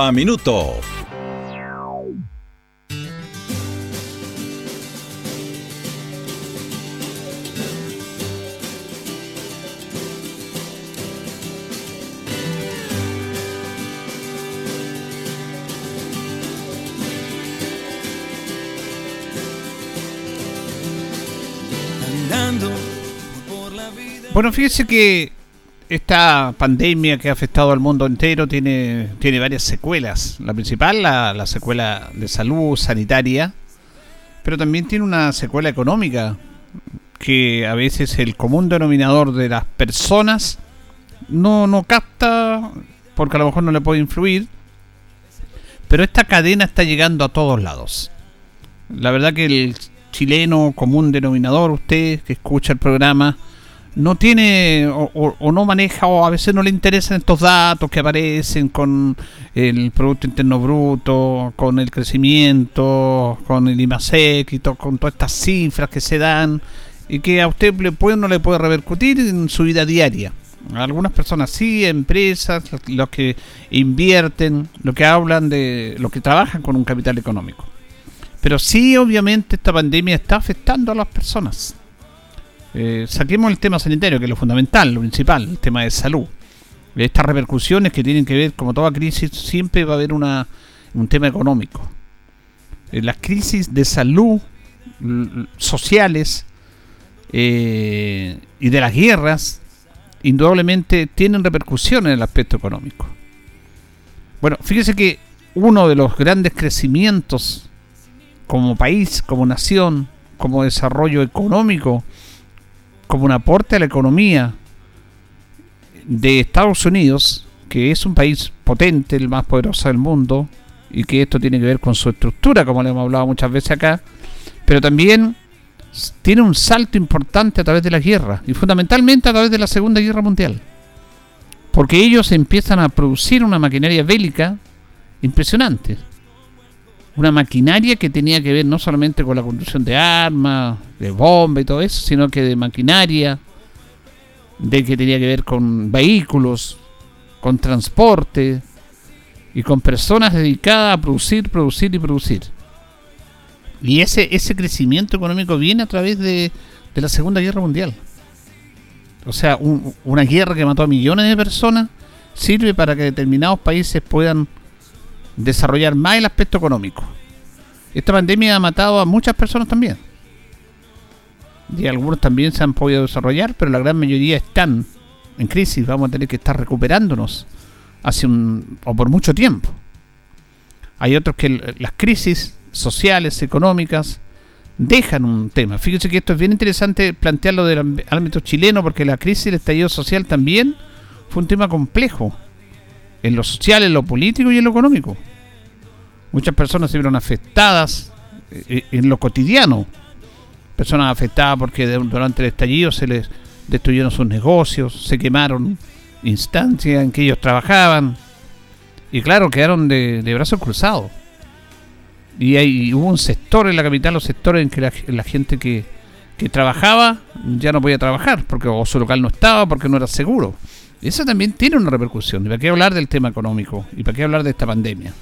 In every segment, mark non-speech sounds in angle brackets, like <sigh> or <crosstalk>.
a Minuto. Bueno, fíjese que esta pandemia que ha afectado al mundo entero tiene, tiene varias secuelas. La principal, la, la secuela de salud sanitaria, pero también tiene una secuela económica que a veces el común denominador de las personas no, no capta porque a lo mejor no le puede influir, pero esta cadena está llegando a todos lados. La verdad que el chileno común denominador, usted que escucha el programa, no tiene o, no maneja o a veces no le interesan estos datos que aparecen con el Producto Interno Bruto, con el crecimiento, con el IMASEC y con todas estas cifras que se dan y que a usted le puede no le puede repercutir en su vida diaria. algunas personas sí, empresas, los que invierten, los que hablan de, los que trabajan con un capital económico. Pero sí, obviamente, esta pandemia está afectando a las personas eh, saquemos el tema sanitario, que es lo fundamental, lo principal, el tema de salud. Estas repercusiones que tienen que ver, como toda crisis, siempre va a haber una, un tema económico. Eh, las crisis de salud sociales eh, y de las guerras, indudablemente tienen repercusiones en el aspecto económico. Bueno, fíjese que uno de los grandes crecimientos como país, como nación, como desarrollo económico como un aporte a la economía de Estados Unidos, que es un país potente, el más poderoso del mundo, y que esto tiene que ver con su estructura, como le hemos hablado muchas veces acá, pero también tiene un salto importante a través de la guerra, y fundamentalmente a través de la Segunda Guerra Mundial. Porque ellos empiezan a producir una maquinaria bélica impresionante una maquinaria que tenía que ver no solamente con la construcción de armas, de bombas y todo eso, sino que de maquinaria, de que tenía que ver con vehículos, con transporte y con personas dedicadas a producir, producir y producir. Y ese, ese crecimiento económico viene a través de, la Segunda Guerra Mundial. O sea, una guerra que mató a millones de personas sirve para que determinados países puedan desarrollar más el aspecto económico. Esta pandemia ha matado a muchas personas también. Y algunos también se han podido desarrollar, pero la gran mayoría están en crisis. Vamos a tener que estar recuperándonos hace un, o por mucho tiempo. Hay otros que las crisis sociales, económicas, dejan un tema. Fíjense que esto es bien interesante plantearlo del ámbito chileno, porque la crisis del estallido social también fue un tema complejo en lo social, en lo político y en lo económico. Muchas personas se vieron afectadas eh, en lo cotidiano. Personas afectadas porque durante el estallido se les destruyeron sus negocios, se quemaron instancias en que ellos trabajaban. Y claro, quedaron de, brazos cruzados. Y, hay, hubo un sector en la capital, los sectores en que la, gente que, que trabajaba ya no podía trabajar, porque o su local no estaba, porque no era seguro. Eso también tiene una repercusión. ¿Y para qué hablar del tema económico? ¿Y para qué hablar de esta pandemia?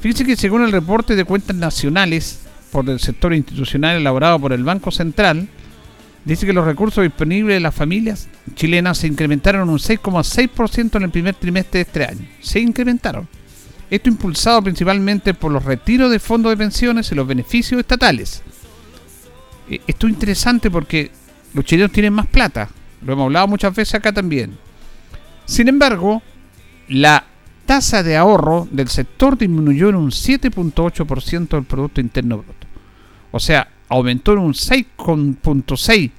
Fíjense que según el reporte de cuentas nacionales por el sector institucional elaborado por el Banco Central, dice que los recursos disponibles de las familias chilenas se incrementaron un 6,6% en el primer trimestre de este año. Se incrementaron. Esto impulsado principalmente por los retiros de fondos de pensiones y los beneficios estatales. Eh, esto es interesante porque los chilenos tienen más plata, lo hemos hablado muchas veces acá también. Sin embargo, la tasa de ahorro del sector disminuyó en un 7.8% del Producto Interno Bruto. O sea, aumentó en un 6.6%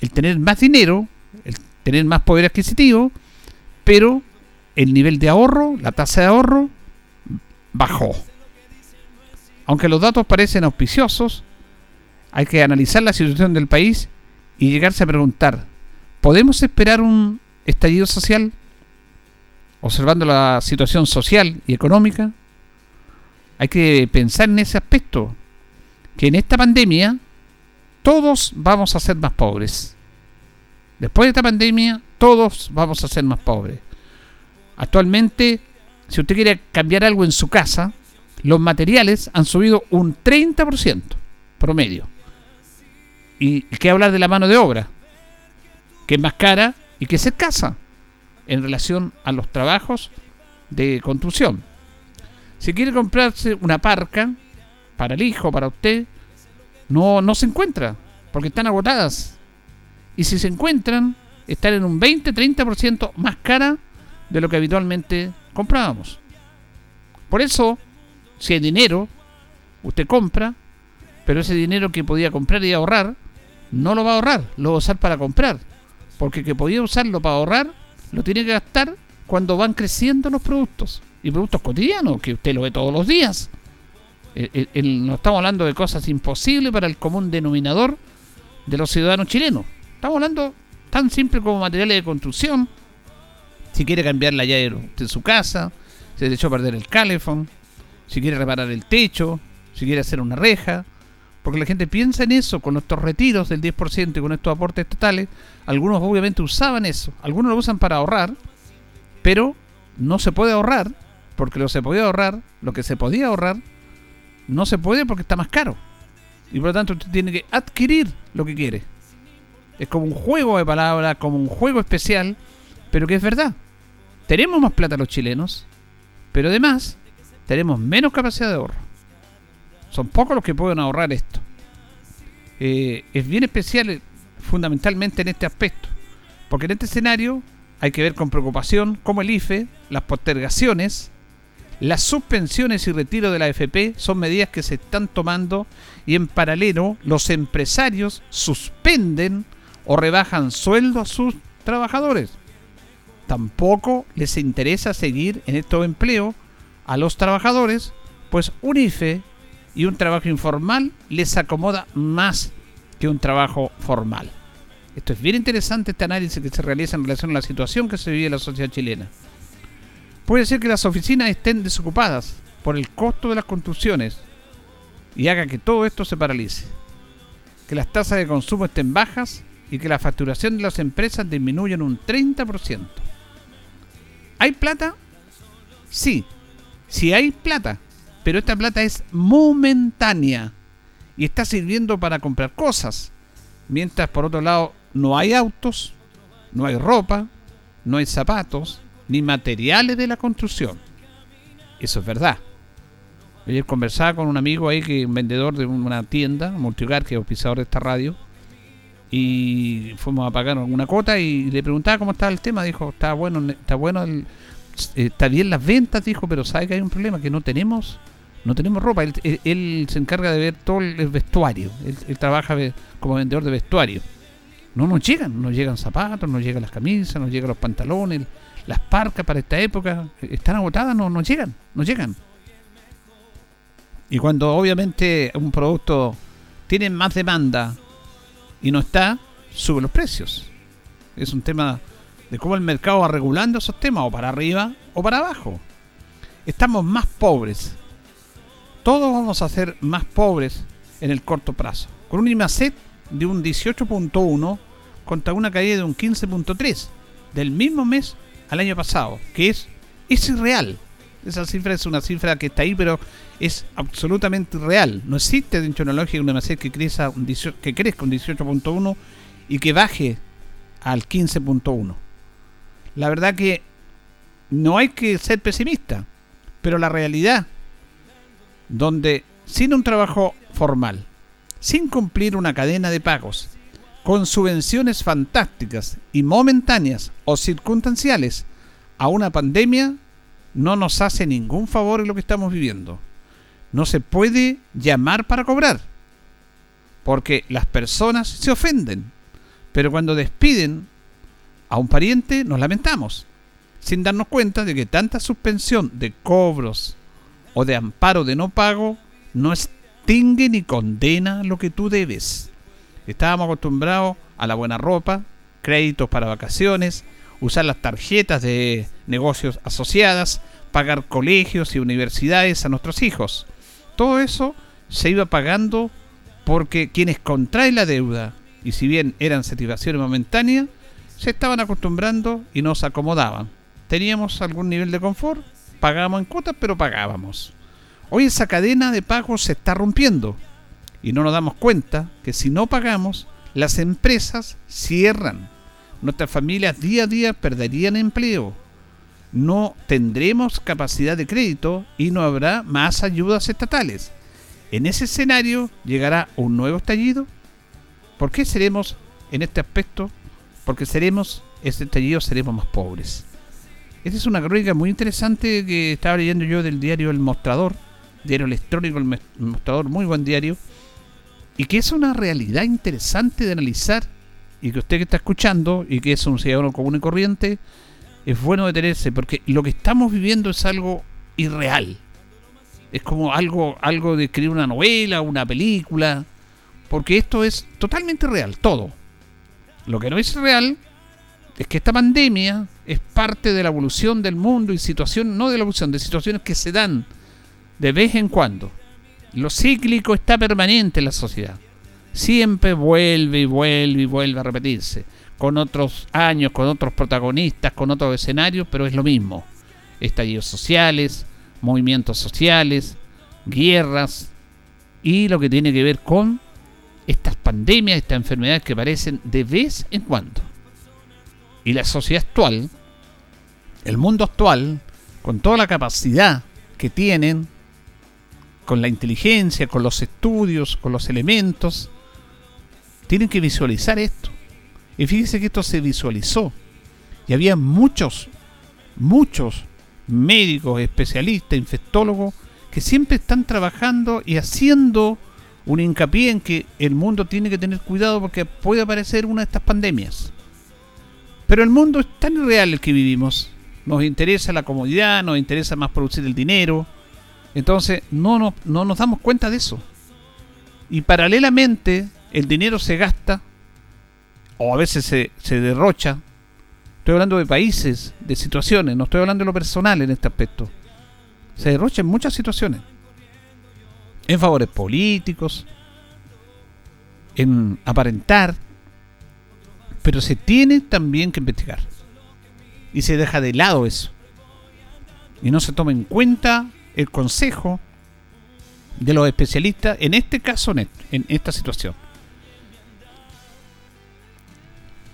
el tener más dinero, tener más poder adquisitivo, pero el nivel de ahorro, la tasa de ahorro, bajó. Aunque los datos parecen auspiciosos, hay que analizar la situación del país y llegarse a preguntar, ¿podemos esperar un estallido social? Observando la situación social y económica, hay que pensar en ese aspecto, que en esta pandemia todos vamos a ser más pobres. Después de esta pandemia, todos vamos a ser más pobres. Actualmente, si usted quiere cambiar algo en su casa, los materiales han subido un 30% promedio. Y qué hablar de la mano de obra, que es más cara y que es escasa en relación a los trabajos de construcción. Si quiere comprarse una parca para el hijo, para usted, no, no se encuentra, porque están agotadas. Y si se encuentran, están en un 20-30% más cara de lo que habitualmente comprábamos. Por eso, si hay dinero, usted compra, pero ese dinero que podía comprar y ahorrar, no lo va a ahorrar, lo va a usar para comprar. Porque que podía usarlo para ahorrar, lo tiene que gastar cuando van creciendo los productos. Y productos cotidianos, que usted lo ve todos los días. no estamos hablando de cosas imposibles para el común denominador de los ciudadanos chilenos. Estamos hablando tan simple como materiales de construcción. Si quiere cambiar la llave de su casa, se le echó a perder el calefón, si quiere reparar el techo, si quiere hacer una reja, porque la gente piensa en eso, con nuestros retiros del 10% y con estos aportes estatales, algunos obviamente usaban eso, algunos lo usan para ahorrar, pero no se puede ahorrar, porque lo se podía ahorrar, lo que se podía ahorrar, no se puede porque está más caro. Y por lo tanto usted tiene que adquirir lo que quiere. Es como un juego de palabras, como un juego especial, pero que es verdad. Tenemos más plata los chilenos, pero además tenemos menos capacidad de ahorro. Son pocos los que pueden ahorrar esto. Eh, es bien especial eh, fundamentalmente en este aspecto, porque en este escenario hay que ver con preocupación cómo el IFE, las postergaciones, las suspensiones y retiro de la AFP son medidas que se están tomando y en paralelo los empresarios suspenden o rebajan sueldo a sus trabajadores. Tampoco les interesa seguir en estos empleos a los trabajadores, pues un IFE y un trabajo informal les acomoda más que un trabajo formal. Esto es bien interesante este análisis que se realiza en relación a la situación que se vive en la sociedad chilena. Puede ser que las oficinas estén desocupadas por el costo de las construcciones y haga que todo esto se paralice. Que las tasas de consumo estén bajas y que la facturación de las empresas disminuya en un 30%. ¿Hay plata? Sí, sí hay plata, pero esta plata es momentánea y está sirviendo para comprar cosas. Mientras por otro lado no hay autos, no hay ropa, no hay zapatos, ni materiales de la construcción. Eso es verdad. Ayer conversaba con un amigo ahí, que un vendedor de una tienda, multihogar, que es pisador de esta radio, y fuimos a pagar una cuota y le preguntaba cómo estaba el tema. Dijo, está bueno, está bueno, está bien las ventas, dijo, pero sabe que hay un problema, que no tenemos no tenemos ropa. Él, se encarga de ver todo el vestuario. Él, trabaja como vendedor de vestuario. No nos llegan, no llegan zapatos, no llegan las camisas, no llegan los pantalones, las parcas para esta época. Están agotadas, no, no llegan, no llegan. Y cuando obviamente un producto tiene más demanda y no está, sube los precios. Es un tema de cómo el mercado va regulando esos temas, o para arriba o para abajo. Estamos más pobres todos vamos a ser más pobres en el corto plazo. Con un IMACET de un 18.1 contra una caída de un 15.3 del mismo mes al año pasado, que es, es irreal. Esa cifra es una cifra que está ahí, pero es absolutamente real. No existe dentro de una lógica un IMACET que crezca un 18.1 y que baje al 15.1. La verdad que no hay que ser pesimista, pero la realidad donde sin un trabajo formal, sin cumplir una cadena de pagos, con subvenciones fantásticas y momentáneas o circunstanciales a una pandemia, no nos hace ningún favor en lo que estamos viviendo. No se puede llamar para cobrar, porque las personas se ofenden, pero cuando despiden a un pariente, nos lamentamos, sin darnos cuenta de que tanta suspensión de cobros o de amparo de no pago no extingue ni condena lo que tú debes. Estábamos acostumbrados a la buena ropa, créditos para vacaciones, usar las tarjetas de negocios asociadas, pagar colegios y universidades a nuestros hijos. Todo eso se iba pagando porque quienes contraen la deuda, y si bien eran satisfacciones momentáneas, se estaban acostumbrando y nos acomodaban. Teníamos algún nivel de confort, pagábamos en cuotas, pero pagábamos. Hoy esa cadena de pagos se está rompiendo y no nos damos cuenta que si no pagamos, las empresas cierran. Nuestras familias día a día perderían empleo. No tendremos capacidad de crédito y no habrá más ayudas estatales. En ese escenario llegará un nuevo estallido. ¿Por qué seremos en este aspecto? Porque seremos, este estallido seremos más pobres. Esta es una crónica muy interesante que estaba leyendo yo del diario El Mostrador, diario electrónico El Mostrador, muy buen diario, y que es una realidad interesante de analizar y que usted que está escuchando y que es un ciudadano común y corriente, es bueno detenerse porque lo que estamos viviendo es algo irreal. Es como algo, algo de escribir una novela, una película, porque esto es totalmente real, todo. Lo que no es real es que esta pandemia es parte de la evolución del mundo y situación, no de la evolución, de situaciones que se dan de vez en cuando. Lo cíclico está permanente en la sociedad. Siempre vuelve y vuelve y vuelve a repetirse. Con otros años, con otros protagonistas, con otros escenarios, pero es lo mismo. Estallidos sociales, movimientos sociales, guerras y lo que tiene que ver con estas pandemias, estas enfermedades que aparecen de vez en cuando. Y la sociedad actual, el mundo actual, con toda la capacidad que tienen, con la inteligencia, con los estudios, con los elementos, tienen que visualizar esto. Y fíjense que esto se visualizó. Y había muchos, muchos médicos, especialistas, infectólogos, que siempre están trabajando y haciendo un hincapié en que el mundo tiene que tener cuidado porque puede aparecer una de estas pandemias. Pero el mundo es tan irreal el que vivimos. Nos interesa la comodidad, nos interesa más producir el dinero, entonces no, no, no nos damos cuenta de eso. Y paralelamente el dinero se gasta o a veces se, se derrocha. Estoy hablando de países, de situaciones, no estoy hablando de lo personal en este aspecto. Se derrocha en muchas situaciones. En favores políticos, en aparentar, pero se tiene también que investigar. Y se deja de lado eso. Y no se toma en cuenta el consejo de los especialistas, en este caso, en esta situación.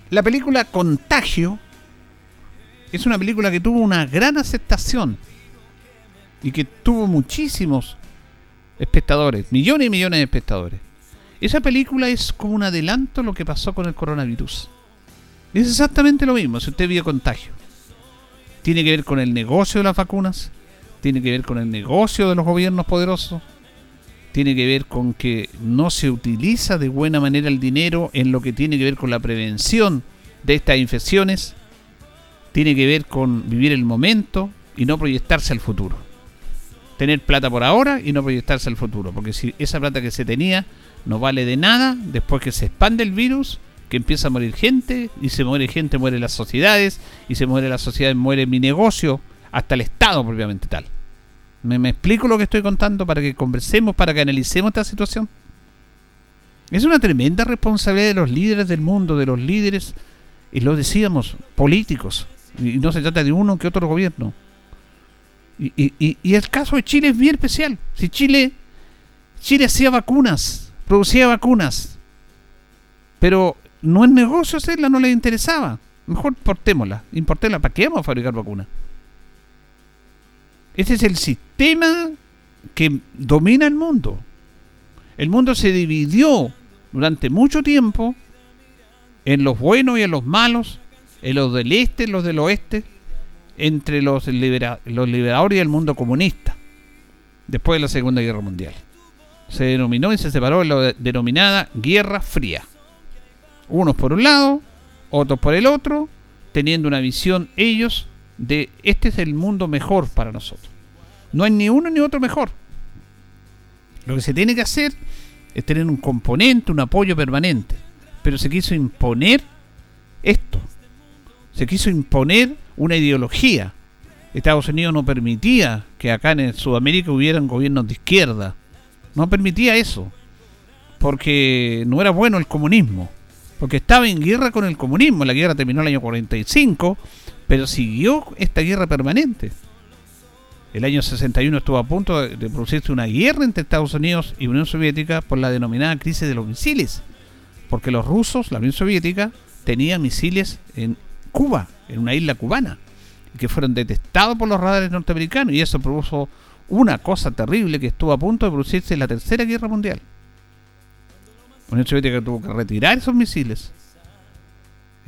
La película Contagio es una película que tuvo una gran aceptación y que tuvo muchísimos espectadores, millones y millones de espectadores. Esa película es como un adelanto a lo que pasó con el coronavirus. Es exactamente lo mismo si usted vio Contagio. Tiene que ver con el negocio de las vacunas, tiene que ver con el negocio de los gobiernos poderosos, tiene que ver con que no se utiliza de buena manera el dinero en lo que tiene que ver con la prevención de estas infecciones, tiene que ver con vivir el momento y no proyectarse al futuro. Tener plata por ahora y no proyectarse al futuro, porque si esa plata que se tenía no vale de nada después que se expande el virus, que empieza a morir gente, y se muere gente, muere las sociedades, y se muere la sociedad, muere mi negocio, hasta el Estado propiamente tal. ¿Me, explico lo que estoy contando para que conversemos, para que analicemos esta situación? Es una tremenda responsabilidad de los líderes del mundo, de los líderes, y lo decíamos, políticos. Y no se trata de uno que otro gobierno. Y, y, el caso de Chile es bien especial. Si Chile, Chile hacía vacunas, producía vacunas, pero no es negocio hacerla, no le interesaba. Mejor importémosla, importémosla. ¿Para qué vamos a fabricar vacunas? Ese es el sistema que domina el mundo. El mundo se dividió durante mucho tiempo en los buenos y en los malos, en los del este y los del oeste, entre los, los liberadores y el mundo comunista, después de la Segunda Guerra Mundial. Se denominó y se separó en la denominada Guerra Fría. Unos por un lado, otros por el otro, teniendo una visión ellos de este es el mundo mejor para nosotros. No hay ni uno ni otro mejor. Lo que se tiene que hacer es tener un componente, un apoyo permanente. Pero se quiso imponer esto. Se quiso imponer una ideología. Estados Unidos no permitía que acá en Sudamérica hubieran gobiernos de izquierda. No permitía eso. Porque no era bueno el comunismo. Porque estaba en guerra con el comunismo. La guerra terminó en el año 45, pero siguió esta guerra permanente. El año 61 estuvo a punto de, producirse una guerra entre Estados Unidos y Unión Soviética por la denominada crisis de los misiles. Porque los rusos, la Unión Soviética, tenían misiles en Cuba, en una isla cubana, que fueron detectados por los radares norteamericanos y eso produjo una cosa terrible que estuvo a punto de producirse en la Tercera Guerra Mundial. Unión Soviética tuvo que retirar esos misiles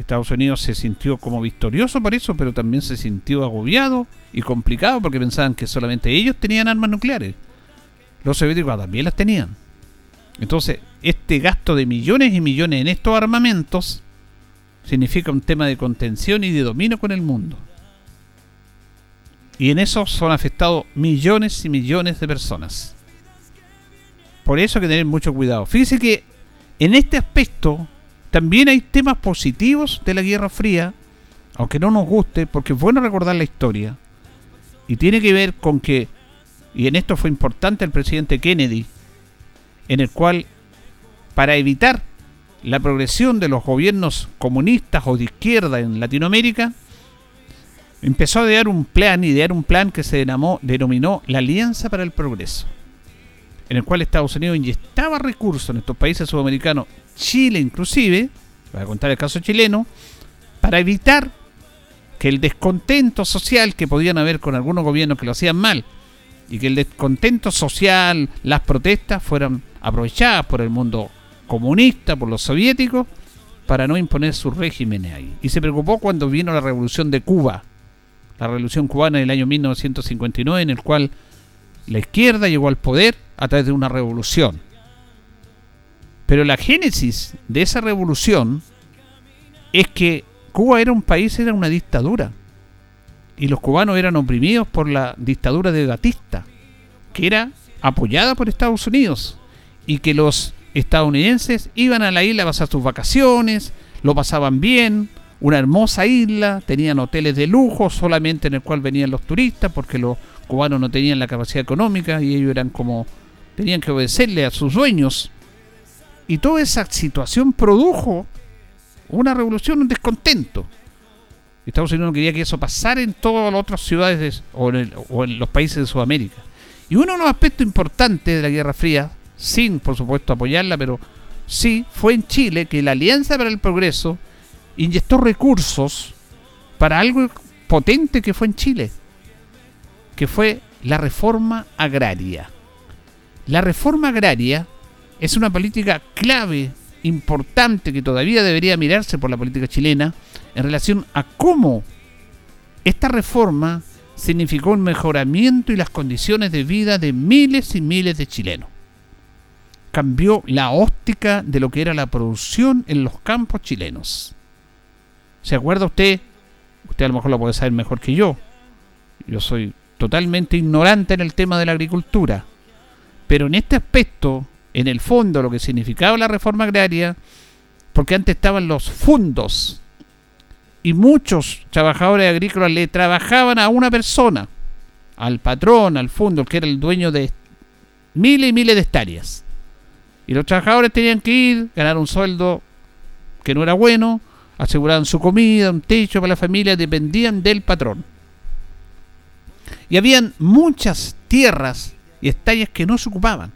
Estados Unidos se sintió como victorioso por eso, pero también se sintió agobiado y complicado porque pensaban que solamente ellos tenían armas nucleares. Los soviéticos también las tenían. Entonces, este gasto de millones y millones en estos armamentos significa un tema de contención y de dominio con el mundo. Y en eso son afectados millones y millones de personas. Por eso hay que tener mucho cuidado. Fíjese que en este aspecto también hay temas positivos de la Guerra Fría, aunque no nos guste, porque es bueno recordar la historia. Y tiene que ver con que, y en esto fue importante el presidente Kennedy, en el cual, para evitar la progresión de los gobiernos comunistas o de izquierda en Latinoamérica, empezó a idear un plan, idear un plan que se denominó, denominó la Alianza para el Progreso, en el cual Estados Unidos inyectaba recursos en estos países sudamericanos Chile inclusive, voy a contar el caso chileno, para evitar que el descontento social que podían haber con algunos gobiernos que lo hacían mal y que el descontento social, las protestas fueran aprovechadas por el mundo comunista, por los soviéticos, para no imponer sus regímenes ahí. Y se preocupó cuando vino la revolución de Cuba, la revolución cubana del año 1959, en el cual la izquierda llegó al poder a través de una revolución pero la génesis de esa revolución es que Cuba era un país, era una dictadura. Y los cubanos eran oprimidos por la dictadura de Batista, que era apoyada por Estados Unidos. Y que los estadounidenses iban a la isla a pasar sus vacaciones, lo pasaban bien, una hermosa isla, tenían hoteles de lujo solamente en el cual venían los turistas porque los cubanos no tenían la capacidad económica y ellos eran como tenían que obedecerle a sus dueños y toda esa situación produjo una revolución, un descontento. Estados Unidos no quería que eso pasara en todas las otras ciudades o, en los países de Sudamérica. Y uno de los aspectos importantes de la Guerra Fría, sin por supuesto apoyarla, pero sí, fue en Chile que la Alianza para el Progreso inyectó recursos para algo potente que fue en Chile, que fue la reforma agraria. La reforma agraria es una política clave, importante, que todavía debería mirarse por la política chilena en relación a cómo esta reforma significó un mejoramiento y las condiciones de vida de miles y miles de chilenos. Cambió la óptica de lo que era la producción en los campos chilenos. ¿Se acuerda usted? Usted a lo mejor lo puede saber mejor que yo. Yo soy totalmente ignorante en el tema de la agricultura. Pero en este aspecto en el fondo lo que significaba la reforma agraria, porque antes estaban los fundos y muchos trabajadores agrícolas le trabajaban a una persona, al patrón, al fondo, que era el dueño de miles y miles de hectáreas. Y los trabajadores tenían que ir, ganar un sueldo que no era bueno, aseguraban su comida, un techo para la familia, dependían del patrón. Y habían muchas tierras y hectáreas que no se ocupaban.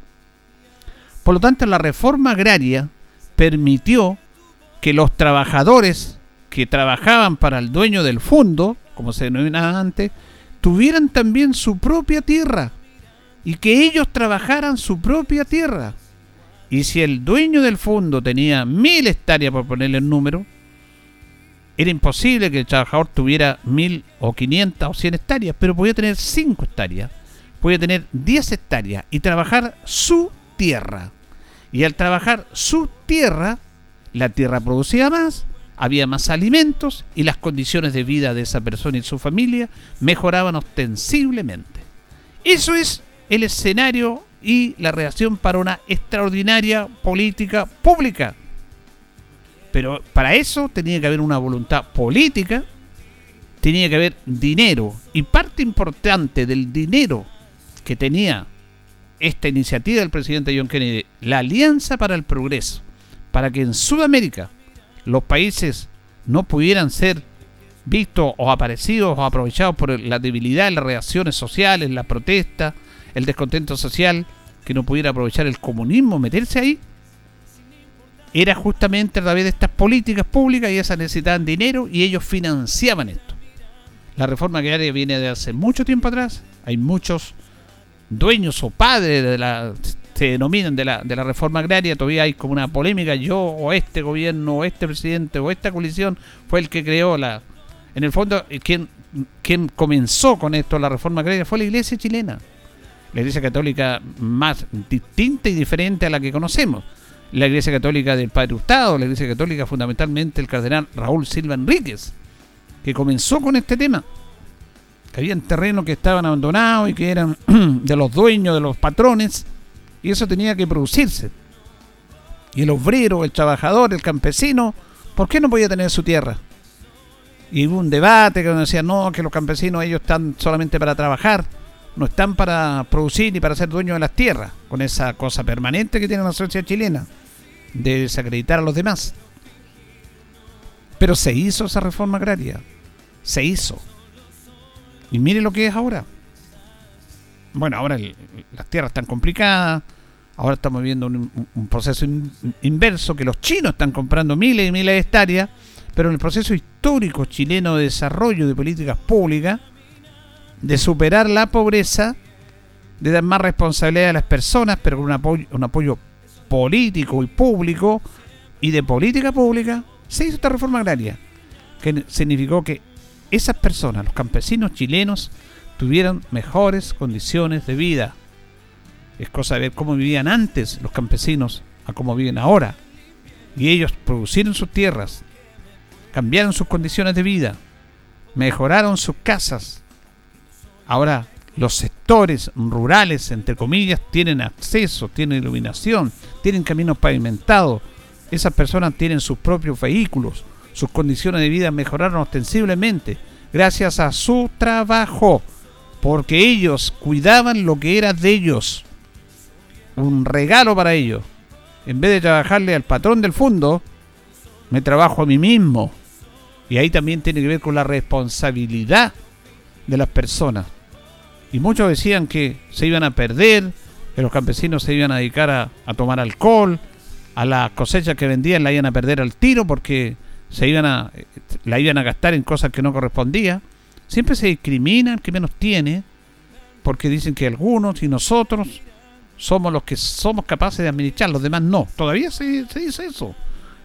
Por lo tanto, la reforma agraria permitió que los trabajadores que trabajaban para el dueño del fondo, como se denominaba antes, tuvieran también su propia tierra y que ellos trabajaran su propia tierra. Y si el dueño del fondo tenía mil hectáreas, por ponerle el número, era imposible que el trabajador tuviera mil o quinientas o cien hectáreas, pero podía tener cinco hectáreas, podía tener diez hectáreas y trabajar su tierra. Y al trabajar su tierra, la tierra producía más había más alimentos y las condiciones de vida de esa persona y su familia mejoraban ostensiblemente. Eso es el escenario y la reacción para una extraordinaria política pública. Pero para eso tenía que haber una voluntad política, tenía que haber dinero. Y parte importante del dinero que tenía esta iniciativa del presidente John Kennedy, la Alianza para el Progreso, para que en Sudamérica los países no pudieran ser vistos o aparecidos o aprovechados por la debilidad las reacciones sociales, la protesta, el descontento social, que no pudiera aprovechar el comunismo, meterse ahí, era justamente a través de estas políticas públicas y esas necesitaban dinero y ellos financiaban esto. La reforma agraria viene de hace mucho tiempo atrás, hay muchos dueños o padres de la se denominan de la, de la reforma agraria, todavía hay como una polémica, yo o este gobierno o este presidente o esta coalición fue el que creó la... En el fondo, eh, quien, quien comenzó con esto, la reforma agraria, fue la iglesia chilena. La iglesia católica más distinta y diferente a la que conocemos. La iglesia católica del Padre Hurtado, la iglesia católica fundamentalmente el cardenal Raúl Silva Enríquez, que comenzó con este tema que habían terrenos que estaban abandonados y que eran <clears throat> de los dueños, de los patrones, y eso tenía que producirse. Y el obrero, el trabajador, el campesino, ¿por qué no podía tener su tierra? Y hubo un debate que decía, no, que los campesinos ellos están solamente para trabajar, no están para producir ni para ser dueños de las tierras, con esa cosa permanente que tiene la sociedad chilena, de desacreditar a los demás. Pero se hizo esa reforma agraria, se hizo. Y mire lo que es ahora. Bueno, ahora las tierras están complicadas, Ahora estamos viendo un, proceso inverso, que los chinos están comprando miles y miles de hectáreas, pero en el proceso histórico chileno de desarrollo de políticas públicas, de superar la pobreza, de dar más responsabilidad a las personas, pero con un apoyo, un apoyo político y público, y de política pública, se hizo esta reforma agraria, que significó que esas personas, los campesinos chilenos, tuvieran mejores condiciones de vida es cosa de ver cómo vivían antes los campesinos a cómo viven ahora. Y ellos producieron sus tierras, cambiaron sus condiciones de vida, mejoraron sus casas. Ahora los sectores rurales, entre comillas, tienen acceso, tienen iluminación, tienen caminos pavimentados. Esas personas tienen sus propios vehículos. Sus condiciones de vida mejoraron ostensiblemente gracias a su trabajo, porque ellos cuidaban lo que era de ellos un regalo para ellos. En vez de trabajarle al patrón del fondo, me trabajo a mí mismo. Y ahí también tiene que ver con la responsabilidad de las personas. Y muchos decían que se iban a perder, que los campesinos se iban a dedicar a, tomar alcohol, a las cosechas que vendían la iban a perder al tiro porque se iban a, la iban a gastar en cosas que no correspondían. Siempre se discrimina el que menos tiene, porque dicen que algunos y nosotros somos los que somos capaces de administrar, los demás no. Todavía se, dice eso.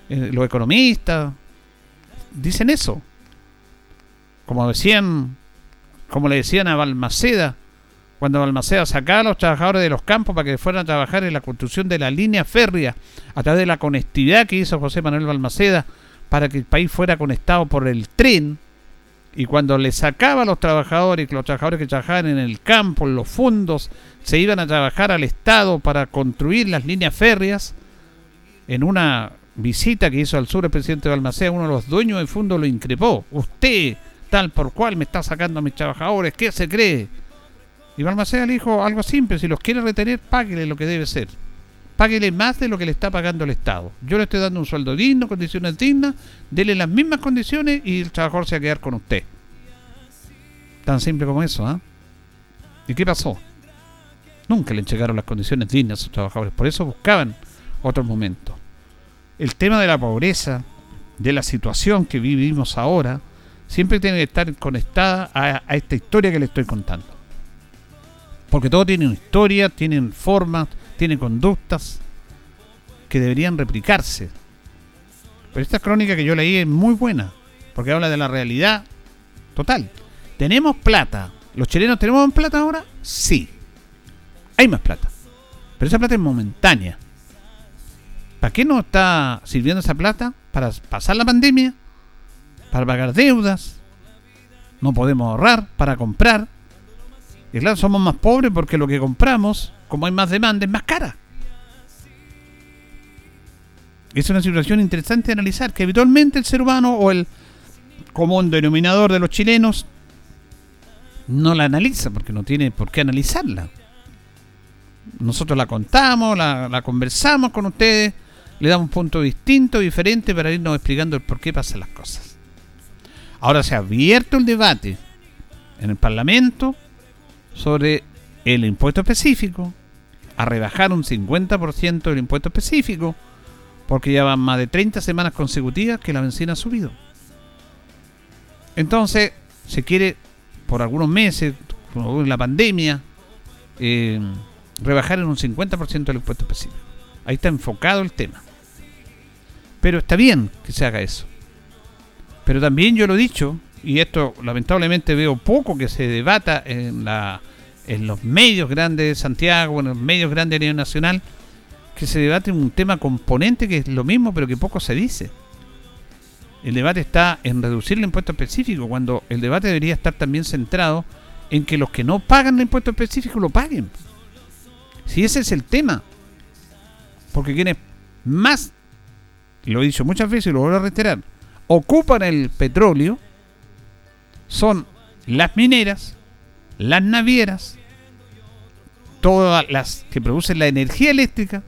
Eh, los economistas dicen eso. Como decían, como le decían a Balmaceda, cuando Balmaceda sacaba a los trabajadores de los campos para que fueran a trabajar en la construcción de la línea férrea, a través de la conectividad que hizo José Manuel Balmaceda para que el país fuera conectado por el tren, y cuando le sacaba a los trabajadores, los trabajadores que trabajaban en el campo, en los fondos, se iban a trabajar al Estado para construir las líneas férreas, en una visita que hizo al sur el presidente de Balmaceda, uno de los dueños del fondo lo increpó. Usted, tal por cual, me está sacando a mis trabajadores, ¿qué se cree? Y Balmaceda le dijo algo simple, si los quiere retener, páguele lo que debe ser. Páguele más de lo que le está pagando el Estado. Yo le estoy dando un sueldo digno, condiciones dignas, dele las mismas condiciones y el trabajador se va a quedar con usted. Tan simple como eso, ¿ah? ¿Y qué pasó? Nunca le entregaron las condiciones dignas a sus trabajadores, por eso buscaban otros momentos. El tema de la pobreza, de la situación que vivimos ahora, siempre tiene que estar conectada a, a esta historia que le estoy contando. Porque todo tiene una historia, tienen formas, tiene conductas que deberían replicarse. Pero esta crónica que yo leí es muy buena, porque habla de la realidad total. Tenemos plata. ¿Los chilenos tenemos plata ahora? Sí. Hay más plata. Pero esa plata es momentánea. ¿Para qué nos está sirviendo esa plata? para pasar la pandemia, para pagar deudas, no podemos ahorrar para comprar. Y claro, somos más pobres porque lo que compramos, como hay más demanda, es más cara. Es una situación interesante de analizar, que habitualmente el ser humano o el común denominador de los chilenos no la analiza, porque no tiene por qué analizarla. Nosotros la contamos, la, la conversamos con ustedes, le damos un punto distinto, diferente, para irnos explicando el por qué pasan las cosas. Ahora se ha abierto el debate en el Parlamento sobre el impuesto específico, a rebajar un 50% del impuesto específico, porque ya van más de 30 semanas consecutivas que la benzina ha subido. Entonces, se quiere, por algunos meses, en la pandemia, eh, rebajar en un 50% el impuesto específico. Ahí está enfocado el tema. Pero está bien que se haga eso. Pero también yo lo he dicho, y esto lamentablemente veo poco que se debata en, la, en los medios grandes de Santiago, en los medios grandes a nivel nacional, que se debate un tema componente que es lo mismo, pero que poco se dice. El debate está en reducir el impuesto específico, cuando el debate debería estar también centrado en que los que no pagan el impuesto específico lo paguen. Si ese es el tema. Porque quienes más, lo he dicho muchas veces y lo vuelvo a reiterar, ocupan el petróleo son las mineras, las navieras, todas las que producen la energía eléctrica,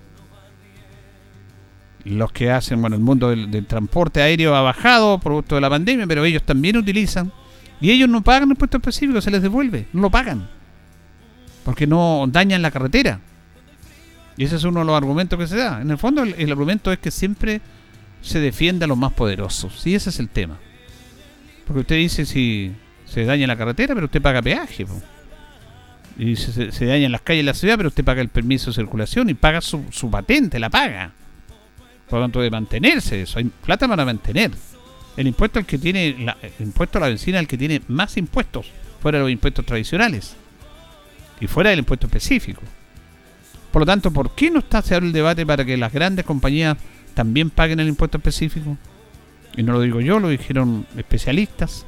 los que hacen, bueno, el mundo del, transporte aéreo ha bajado producto de la pandemia, pero ellos también utilizan, y ellos no pagan el impuesto específico, se les devuelve, no lo pagan, porque no dañan la carretera. Y ese es uno de los argumentos que se da. En el fondo, el, argumento es que siempre se defiende a los más poderosos, y ese es el tema. Porque usted dice si se daña la carretera, pero usted paga peaje. Y se, se, dañan las calles de la ciudad, pero usted paga el permiso de circulación y paga su, su patente, la paga. Por lo tanto, de mantenerse eso. Hay plata para mantener. El impuesto al que tiene la, el impuesto a la benzina el que tiene más impuestos fuera de los impuestos tradicionales y fuera del impuesto específico. Por lo tanto, ¿por qué no está haciendo el debate para que las grandes compañías también paguen el impuesto específico? Y no lo digo yo, lo dijeron especialistas,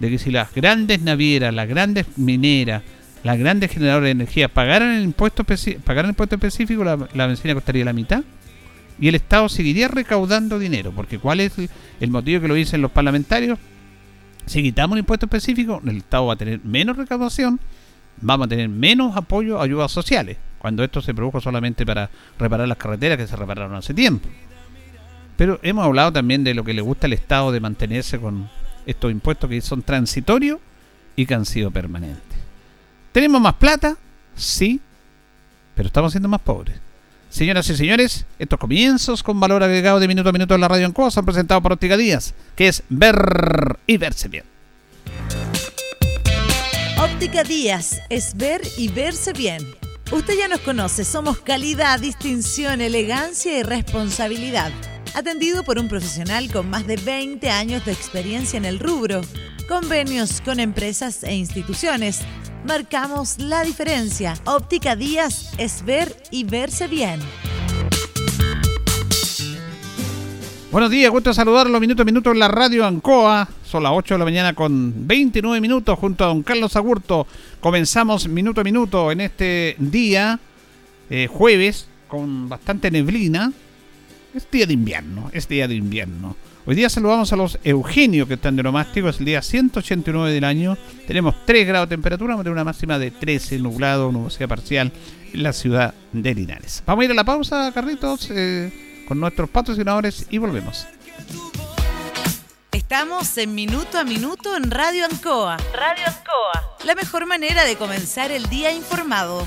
de que si las grandes navieras, las grandes mineras, las grandes generadoras de energía pagaran el impuesto, pagaran el impuesto específico, la, la benzina costaría la mitad y el Estado seguiría recaudando dinero. Porque ¿cuál es el motivo que lo dicen los parlamentarios? Si quitamos un impuesto específico, el Estado va a tener menos recaudación, vamos a tener menos apoyo a ayudas sociales, cuando esto se produjo solamente para reparar las carreteras que se repararon hace tiempo. Pero hemos hablado también de lo que le gusta al Estado de mantenerse con estos impuestos que son transitorios y que han sido permanentes. ¿Tenemos más plata? Sí, pero estamos siendo más pobres. Señoras y señores, estos comienzos con valor agregado de minuto a minuto en la radio en cosa han presentado por Óptica Díaz, que es ver y verse bien. Óptica Díaz es ver y verse bien. Usted ya nos conoce, somos calidad, distinción, elegancia y responsabilidad. Atendido por un profesional con más de 20 años de experiencia en el rubro, convenios con empresas e instituciones marcamos la diferencia. Óptica Díaz es ver y verse bien. Buenos días, gusto saludarlo minuto a minuto en la radio Ancoa. Son las 8 de la mañana con 29 minutos junto a don Carlos Agurto. Comenzamos minuto a minuto en este día, eh, jueves, con bastante neblina. Es día de invierno, es día de invierno. Hoy día saludamos a los Eugenio que están de nomástico, es el día 189 del año. Tenemos 3 grados de temperatura, vamos a tener una máxima de 13, nublado, nubosidad parcial en la ciudad de Linares. Vamos a ir a la pausa, Carlitos, eh, con nuestros patrocinadores y volvemos. Estamos en Minuto a Minuto en Radio Ancoa. Radio Ancoa. La mejor manera de comenzar el día informado.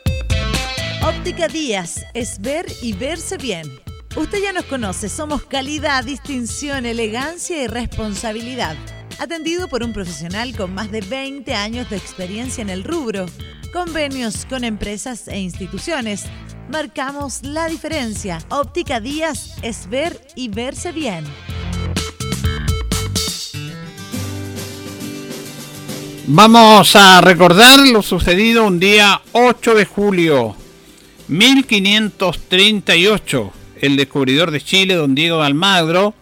Óptica Díaz es ver y verse bien. Usted ya nos conoce, somos calidad, distinción, elegancia y responsabilidad. Atendido por un profesional con más de 20 años de experiencia en el rubro. Convenios con empresas e instituciones. Marcamos la diferencia. Óptica Díaz es ver y verse bien. Vamos a recordar lo sucedido un día 8 de julio 1538. El descubridor de Chile, don Diego Almagro,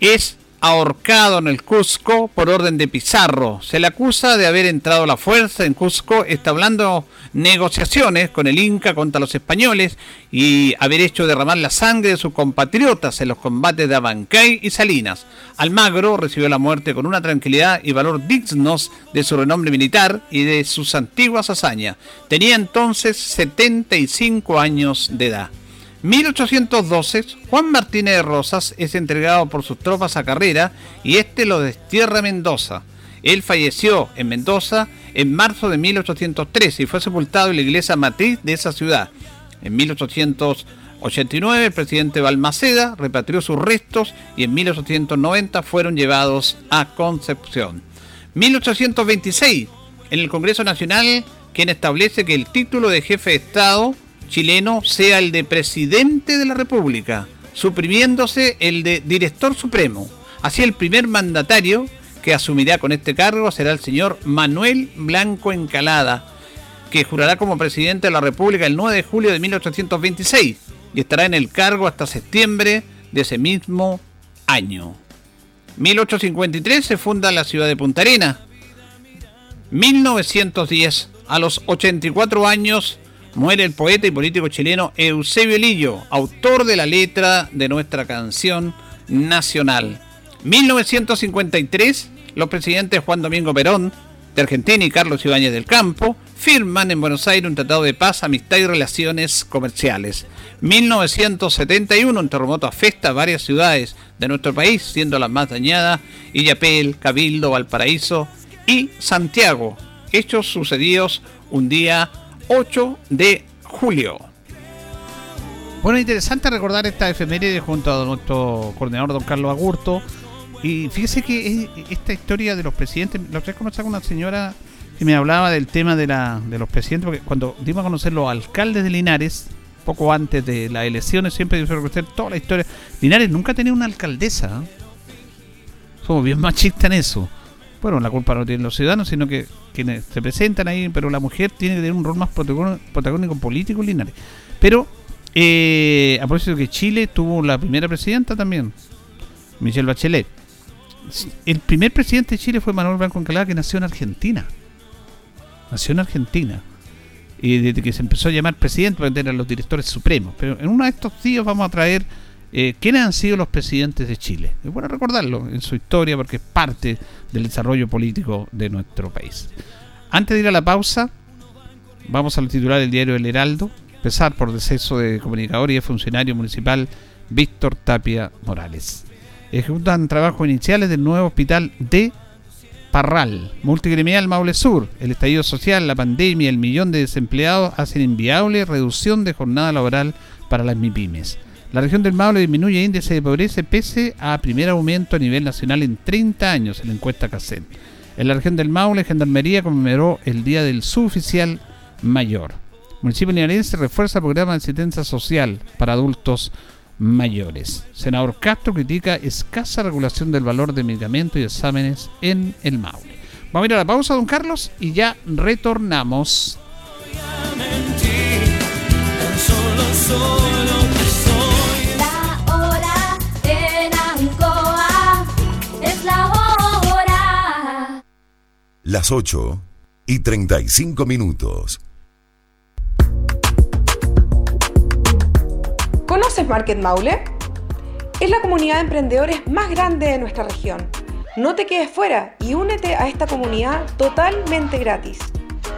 es ahorcado en el Cusco por orden de Pizarro. Se le acusa de haber entrado a la fuerza en Cusco establando negociaciones con el Inca contra los españoles y haber hecho derramar la sangre de sus compatriotas en los combates de Abancay y Salinas. Almagro recibió la muerte con una tranquilidad y valor dignos de su renombre militar y de sus antiguas hazañas. Tenía entonces 75 años de edad. 1812, Juan Martínez de Rosas es entregado por sus tropas a Carrera y este lo destierra a Mendoza. Él falleció en Mendoza en marzo de 1813 y fue sepultado en la iglesia matriz de esa ciudad. En 1889 el presidente Balmaceda repatrió sus restos y en 1890 fueron llevados a Concepción. 1826, en el Congreso Nacional, quien establece que el título de jefe de Estado chileno sea el de presidente de la República, suprimiéndose el de director supremo. Así el primer mandatario que asumirá con este cargo será el señor Manuel Blanco Encalada, que jurará como presidente de la República el 9 de julio de 1826 y estará en el cargo hasta septiembre de ese mismo año. 1853 se funda la ciudad de Punta Arena. 1910, a los 84 años, muere el poeta y político chileno Eusebio Lillo, autor de la letra de nuestra canción nacional. 1953, los presidentes Juan Domingo Perón de Argentina y Carlos Ibáñez del Campo firman en Buenos Aires un tratado de paz, amistad y relaciones comerciales. 1971, un terremoto afecta a varias ciudades de nuestro país, siendo las más dañadas Illapel, Cabildo, Valparaíso y Santiago. Hechos sucedidos un día 8 de julio. Bueno, interesante recordar esta efeméride junto a nuestro coordinador, don Carlos Agurto. Y fíjese que esta historia de los presidentes, la otra vez con una señora que me hablaba del tema de, la, de los presidentes, porque cuando dimos a conocer los alcaldes de Linares, poco antes de las elecciones, siempre dio a conocer toda la historia. Linares nunca tenido una alcaldesa. ¿eh? Somos bien machistas en eso bueno, la culpa no tienen los ciudadanos, sino que quienes se presentan ahí, pero la mujer tiene que tener un rol más protagónico político en Linares. Pero, eh, a propósito que Chile tuvo la primera presidenta también, Michelle Bachelet. El primer presidente de Chile fue Manuel Blanco Encalada, que nació en Argentina. Nació en Argentina. Y desde que se empezó a llamar presidente, tener a los directores supremos. Pero en uno de estos días vamos a traer eh, quiénes han sido los presidentes de Chile. Es bueno recordarlo en su historia porque es parte del desarrollo político de nuestro país. Antes de ir a la pausa, vamos al titular del diario El Heraldo, empezar por deceso de comunicador y de funcionario municipal Víctor Tapia Morales. Ejecutan trabajos iniciales del nuevo hospital de Parral, multigremial Maule Sur. El estallido social, la pandemia, el millón de desempleados hacen inviable reducción de jornada laboral para las MIPIMES. La región del Maule disminuye índice de pobreza pese a primer aumento a nivel nacional en 30 años en la encuesta CACEN. En la región del Maule, Gendarmería conmemoró el Día del Suboficial Mayor. Municipio linarense refuerza el programa de asistencia social para adultos mayores. Senador Castro critica escasa regulación del valor de medicamentos y exámenes en el Maule. Vamos a ir a la pausa, don Carlos, y ya retornamos. Las 8 y 35 minutos. ¿Conoces Market Maule? es la comunidad de emprendedores más grande de nuestra región. No te quedes fuera y únete a esta comunidad totalmente gratis.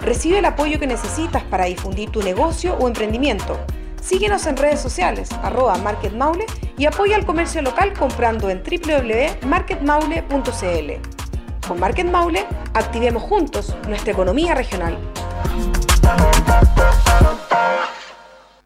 Recibe el apoyo que necesitas para difundir tu negocio o emprendimiento. Síguenos en redes sociales, arroba marketmaule y apoya al comercio local comprando en www.marketmaule.cl. Con Market Maule, activemos juntos nuestra economía regional.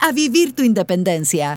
a vivir tu independencia.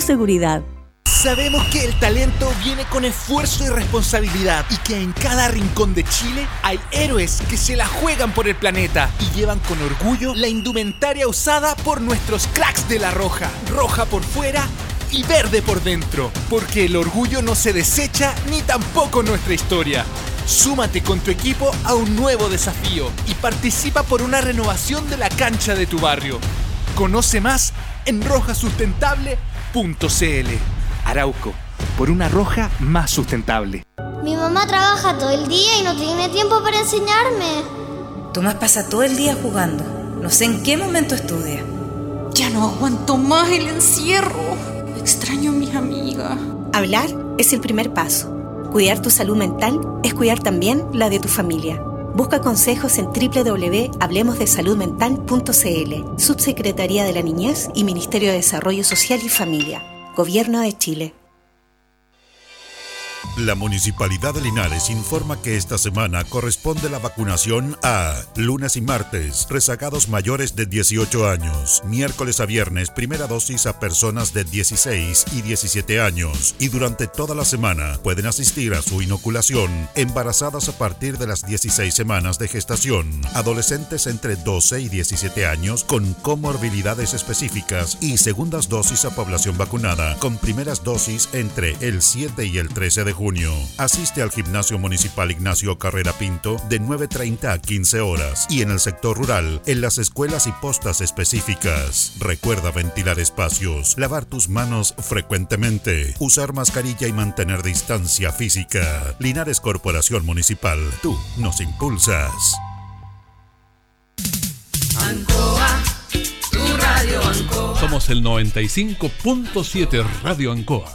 seguridad. Sabemos que el talento viene con esfuerzo y responsabilidad y que en cada rincón de Chile hay héroes que se la juegan por el planeta y llevan con orgullo la indumentaria usada por nuestros cracks de la roja, roja por fuera y verde por dentro, porque el orgullo no se desecha ni tampoco nuestra historia. Súmate con tu equipo a un nuevo desafío y participa por una renovación de la cancha de tu barrio. Conoce más en rojasustentable.cl. Arauco, por una roja más sustentable. Mi mamá trabaja todo el día y no tiene tiempo para enseñarme. Tomás pasa todo el día jugando. No sé en qué momento estudia. Ya no aguanto más el encierro. Extraño a mis amigas. Hablar es el primer paso. Cuidar tu salud mental es cuidar también la de tu familia. Busca consejos en www.hablemosdesaludmental.cl, Subsecretaría de la Niñez y Ministerio de Desarrollo Social y Familia, Gobierno de Chile. La Municipalidad de Linares informa que esta semana corresponde la vacunación a lunes y martes, rezagados mayores de 18 años, miércoles a viernes, primera dosis a personas de 16 y 17 años, y durante toda la semana pueden asistir a su inoculación embarazadas a partir de las 16 semanas de gestación, adolescentes entre 12 y 17 años con comorbilidades específicas y segundas dosis a población vacunada con primeras dosis entre el 7 y el 13 de junio. Asiste al Gimnasio Municipal Ignacio Carrera Pinto de 9.30 a 15 horas y en el sector rural, en las escuelas y postas específicas. Recuerda ventilar espacios, lavar tus manos frecuentemente, usar mascarilla y mantener distancia física. Linares Corporación Municipal, tú nos impulsas. Ancoa, tu radio Ancoa. Somos el 95.7 Radio Ancoa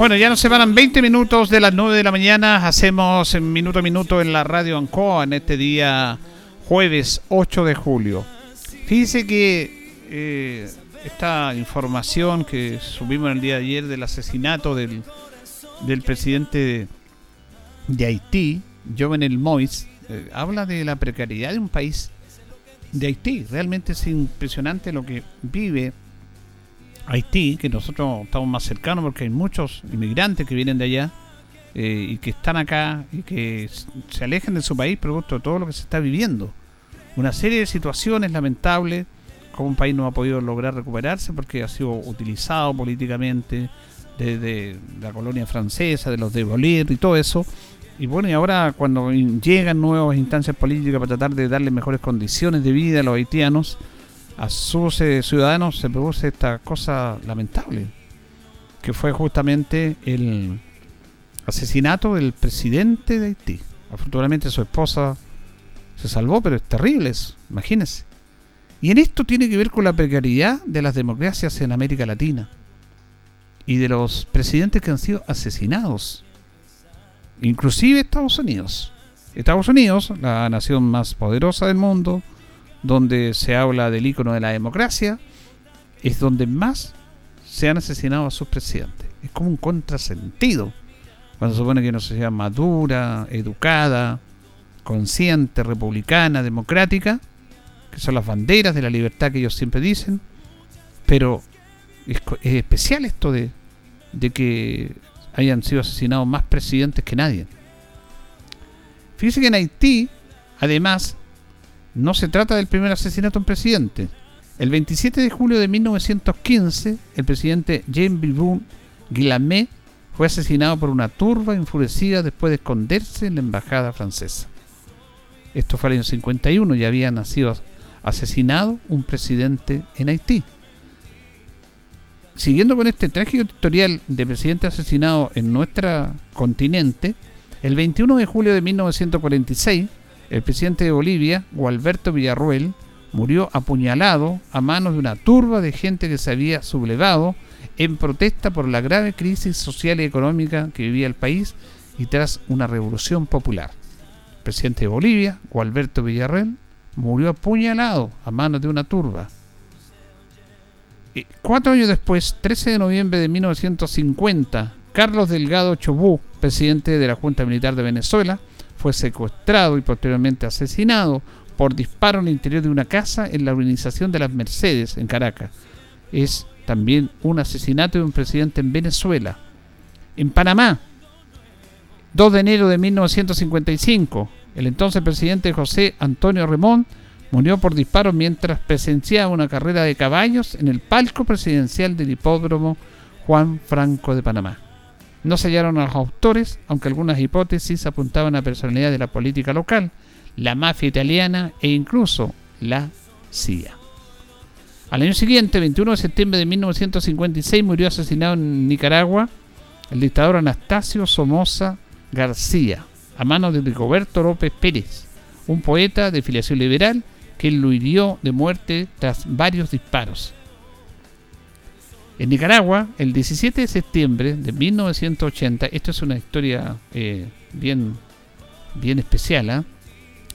Bueno, ya nos separan 20 minutos de las 9 de la mañana. Hacemos minuto a minuto en la radio Ancoa en este día jueves 8 de julio. Fíjese que eh, esta información que subimos el día de ayer del asesinato del, presidente de, Haití, Jovenel Moïse, eh, habla de la precariedad de un país de Haití. Realmente es impresionante lo que vive Haití, que nosotros estamos más cercanos porque hay muchos inmigrantes que vienen de allá eh, y que están acá y que se alejan de su país producto de todo lo que se está viviendo. Una serie de situaciones lamentables, como un país no ha podido lograr recuperarse porque ha sido utilizado políticamente desde la colonia francesa, de los de Bolívar y todo eso. Y bueno, y ahora cuando llegan nuevas instancias políticas para tratar de darle mejores condiciones de vida a los haitianos, a sus eh, ciudadanos se produce esta cosa lamentable, que fue justamente el asesinato del presidente de Haití. Afortunadamente su esposa Se salvó, pero es terrible imagínense. Y en esto tiene que ver con la precariedad de las democracias en América Latina y de los presidentes que han sido asesinados, inclusive Estados Unidos. Estados Unidos, la nación más poderosa del mundo, donde se habla del icono de la democracia, es donde más se han asesinado a sus presidentes. Es como un contrasentido. Cuando se supone que una sociedad madura, educada, consciente, republicana, democrática, que son las banderas de la libertad que ellos siempre dicen, pero es, especial esto de, de que hayan sido asesinados más presidentes que nadie. Fíjese que en Haití, además, no se trata del primer asesinato de un presidente. El 27 de julio de 1915, el presidente Jean Bilbon Guillamet fue asesinado por una turba enfurecida después de esconderse en la embajada francesa. Esto fue el año 51 y había nacido asesinado un presidente en Haití. Siguiendo con este trágico historial de presidente asesinado en nuestro continente, el 21 de julio de 1946, el presidente de Bolivia, Gualberto Villarruel, murió apuñalado a manos de una turba de gente que se había sublevado en protesta por la grave crisis social y económica que vivía el país y tras una revolución popular. El presidente de Bolivia, Gualberto Villarruel, murió apuñalado a manos de una turba. cuatro años después, 13 de noviembre de 1950, Carlos Delgado Chobú, presidente de la Junta Militar de Venezuela, fue secuestrado y posteriormente asesinado por disparo en el interior de una casa en la organización de las Mercedes, en Caracas. Es también un asesinato de un presidente en Venezuela. En Panamá, 2 de enero de 1955, el entonces presidente José Antonio Remón murió por disparo mientras presenciaba una carrera de caballos en el palco presidencial del hipódromo Juan Franco de Panamá. No se hallaron a los autores, aunque algunas hipótesis apuntaban a personalidad de la política local, la mafia italiana e incluso la CIA. Al año siguiente, 21 de septiembre de 1956, murió asesinado en Nicaragua el dictador Anastasio Somoza García, a manos de Rigoberto López Pérez, un poeta de filiación liberal que lo hirió de muerte tras varios disparos. En Nicaragua, el 17 de septiembre de 1980, esto es una historia eh, bien, bien especial, ¿ah?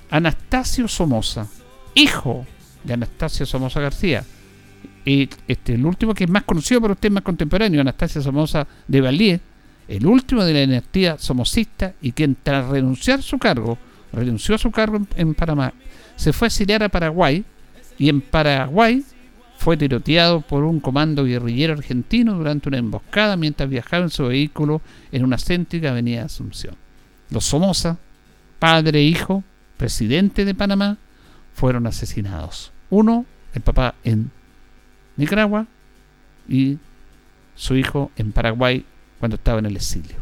Anastasio Somoza, hijo de Anastasio Somoza García, y este, el último que es más conocido por usted más contemporáneo, Anastasio Somoza de Valier, el último de la dinastía somocista y quien tras renunciar su cargo, renunció a su cargo en, Panamá, se fue a exiliar a Paraguay y en Paraguay fue tiroteado por un comando guerrillero argentino durante una emboscada mientras viajaba en su vehículo en una céntrica avenida Asunción. Los Somoza, padre e hijo, presidente de Panamá, fueron asesinados. Uno, el papá en Nicaragua y su hijo en Paraguay cuando estaba en el exilio.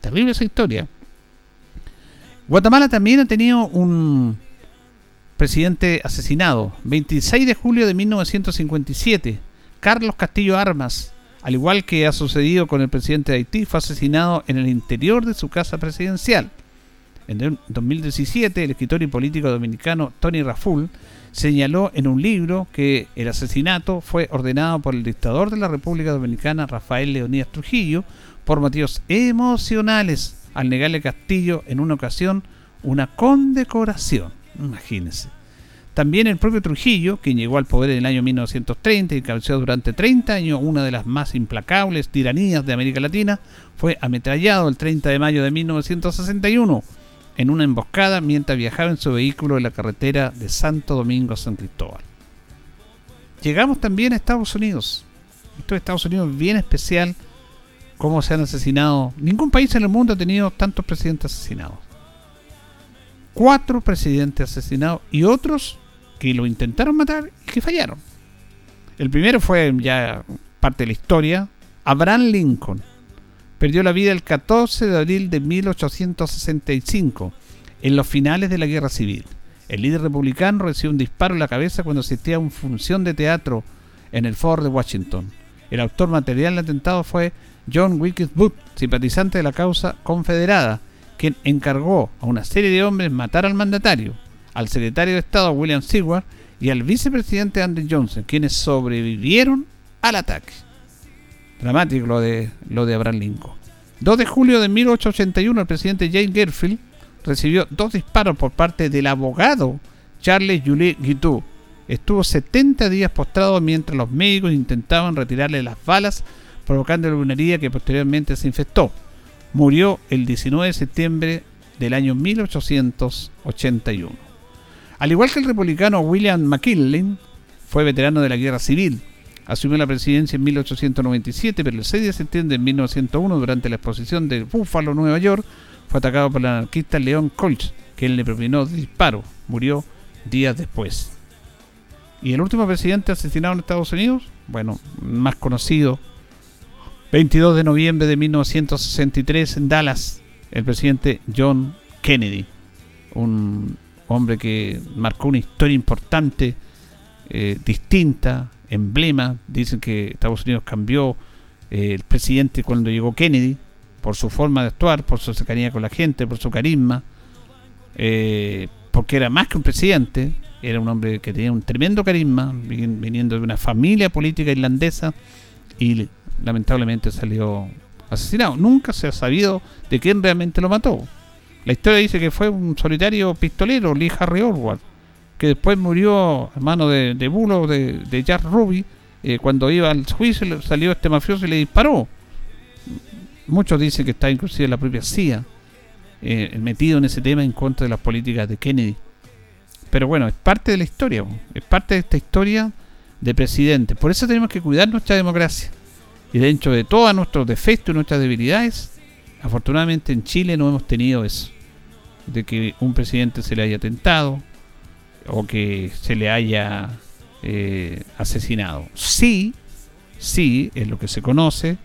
Terrible esa historia. Guatemala también ha tenido un presidente asesinado. 26 de julio de 1957, Carlos Castillo Armas, al igual que ha sucedido con el presidente de Haití, fue asesinado en el interior de su casa presidencial. En 2017, el escritor y político dominicano Tony Raful señaló en un libro que el asesinato fue ordenado por el dictador de la República Dominicana, Rafael Leonidas Trujillo, por motivos emocionales al negarle Castillo en una ocasión una condecoración. Imagínense. También el propio Trujillo, quien llegó al poder en el año 1930 y encabezó durante 30 años una de las más implacables tiranías de América Latina, fue ametrallado el 30 de mayo de 1961 en una emboscada mientras viajaba en su vehículo en la carretera de Santo Domingo a San Cristóbal. Llegamos también a Estados Unidos. Esto de Estados Unidos bien especial cómo se han asesinado. Ningún país en el mundo ha tenido tantos presidentes asesinados. Cuatro presidentes asesinados y otros que lo intentaron matar y que fallaron. El primero fue ya parte de la historia, Abraham Lincoln. Perdió la vida el 14 de abril de 1865, en los finales de la Guerra Civil. El líder republicano recibió un disparo en la cabeza cuando asistía a una función de teatro en el Fort de Washington. El autor material del atentado fue John Wilkes Booth, simpatizante de la causa confederada, quien encargó a una serie de hombres matar al mandatario. al secretario de Estado William Seward y al vicepresidente Andrew Johnson, quienes sobrevivieron al ataque. Dramático lo de, lo de Abraham Lincoln. 2 de julio de 1881, el presidente James Garfield recibió dos disparos por parte del abogado Charles Juliet Guiteau. Estuvo 70 días postrado mientras los médicos intentaban retirarle las balas, provocando una herida que posteriormente se infectó. Murió el 19 de septiembre del año 1881. Al igual que el republicano William McKinley, fue veterano de la guerra civil. Asumió la presidencia en 1897, pero el 6 de septiembre de 1901, durante la exposición de Buffalo, Nueva York, fue atacado por el anarquista Leon Colch, quien le propinó disparo. Murió días después. ¿Y el último presidente asesinado en Estados Unidos? Bueno, más conocido, 22 de noviembre de 1963 en Dallas, el presidente John Kennedy, un hombre que marcó una historia importante, eh, distinta, emblema. Dicen que Estados Unidos cambió eh, el presidente cuando llegó Kennedy, por su forma de actuar, por su cercanía con la gente, por su carisma, eh, porque era más que un presidente, era un hombre que tenía un tremendo carisma, viniendo de una familia política irlandesa y lamentablemente salió asesinado. Nunca se ha sabido de quién realmente lo mató. La historia dice que fue un solitario pistolero, Lee Harry Oswald, que después murió a mano de, de bulo de, de Jack Ruby. Eh, cuando iba al juicio salió este mafioso y le disparó. Muchos dicen que está inclusive la propia CIA eh, metido en ese tema en contra de las políticas de Kennedy. Pero bueno, es parte de la historia, es parte de esta historia de presidente. Por eso tenemos que cuidar nuestra democracia. Y dentro de todos nuestros defectos y nuestras debilidades, afortunadamente en Chile no hemos tenido eso de que un presidente se le haya tentado o que se le haya eh, asesinado. Sí, sí, es lo que se conoce.